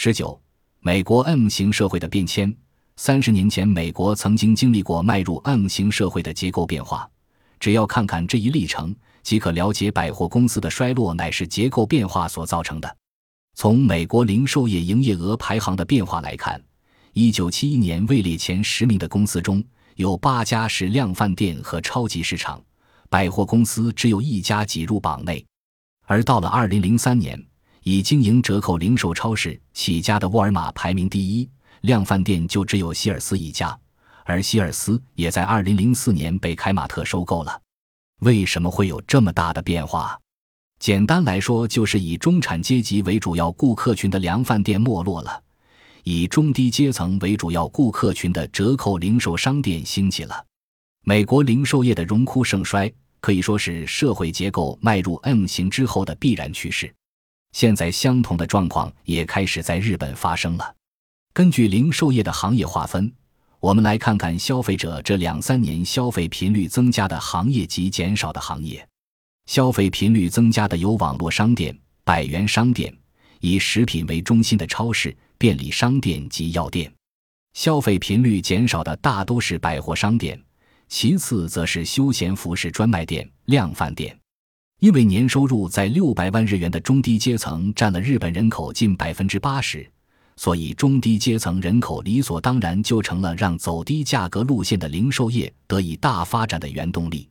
十九，美国 M 型社会的变迁。三十年前，美国曾经经历过迈入 M 型社会的结构变化。只要看看这一历程，即可了解百货公司的衰落乃是结构变化所造成的。从美国零售业营业额排行的变化来看，一九七一年位列前十名的公司中有八家是量贩店和超级市场，百货公司只有一家挤入榜内。而到了二零零三年，以经营折扣零售超市起家的沃尔玛排名第一。量贩店就只有希尔斯一家，而希尔斯也在二零零四年被凯马特收购了。为什么会有这么大的变化？简单来说，就是以中产阶级为主要顾客群的量贩店没落了，以中低阶层为主要顾客群的折扣零售商店兴起了。美国零售业的荣枯盛衰，可以说是社会结构迈入 M 型之后的必然趋势。现在，相同的状况也开始在日本发生了。根据零售业的行业划分，我们来看看消费者这两三年消费频率增加的行业及减少的行业。消费频率增加的有网络商店、百元商店，以食品为中心的超市、便利商店及药店；消费频率减少的大都是百货商店，其次则是休闲服饰专卖店、量贩店。因为年收入在六百万日元的中低阶层占了日本人口近百分之八十。所以，中低阶层人口理所当然就成了让走低价格路线的零售业得以大发展的原动力。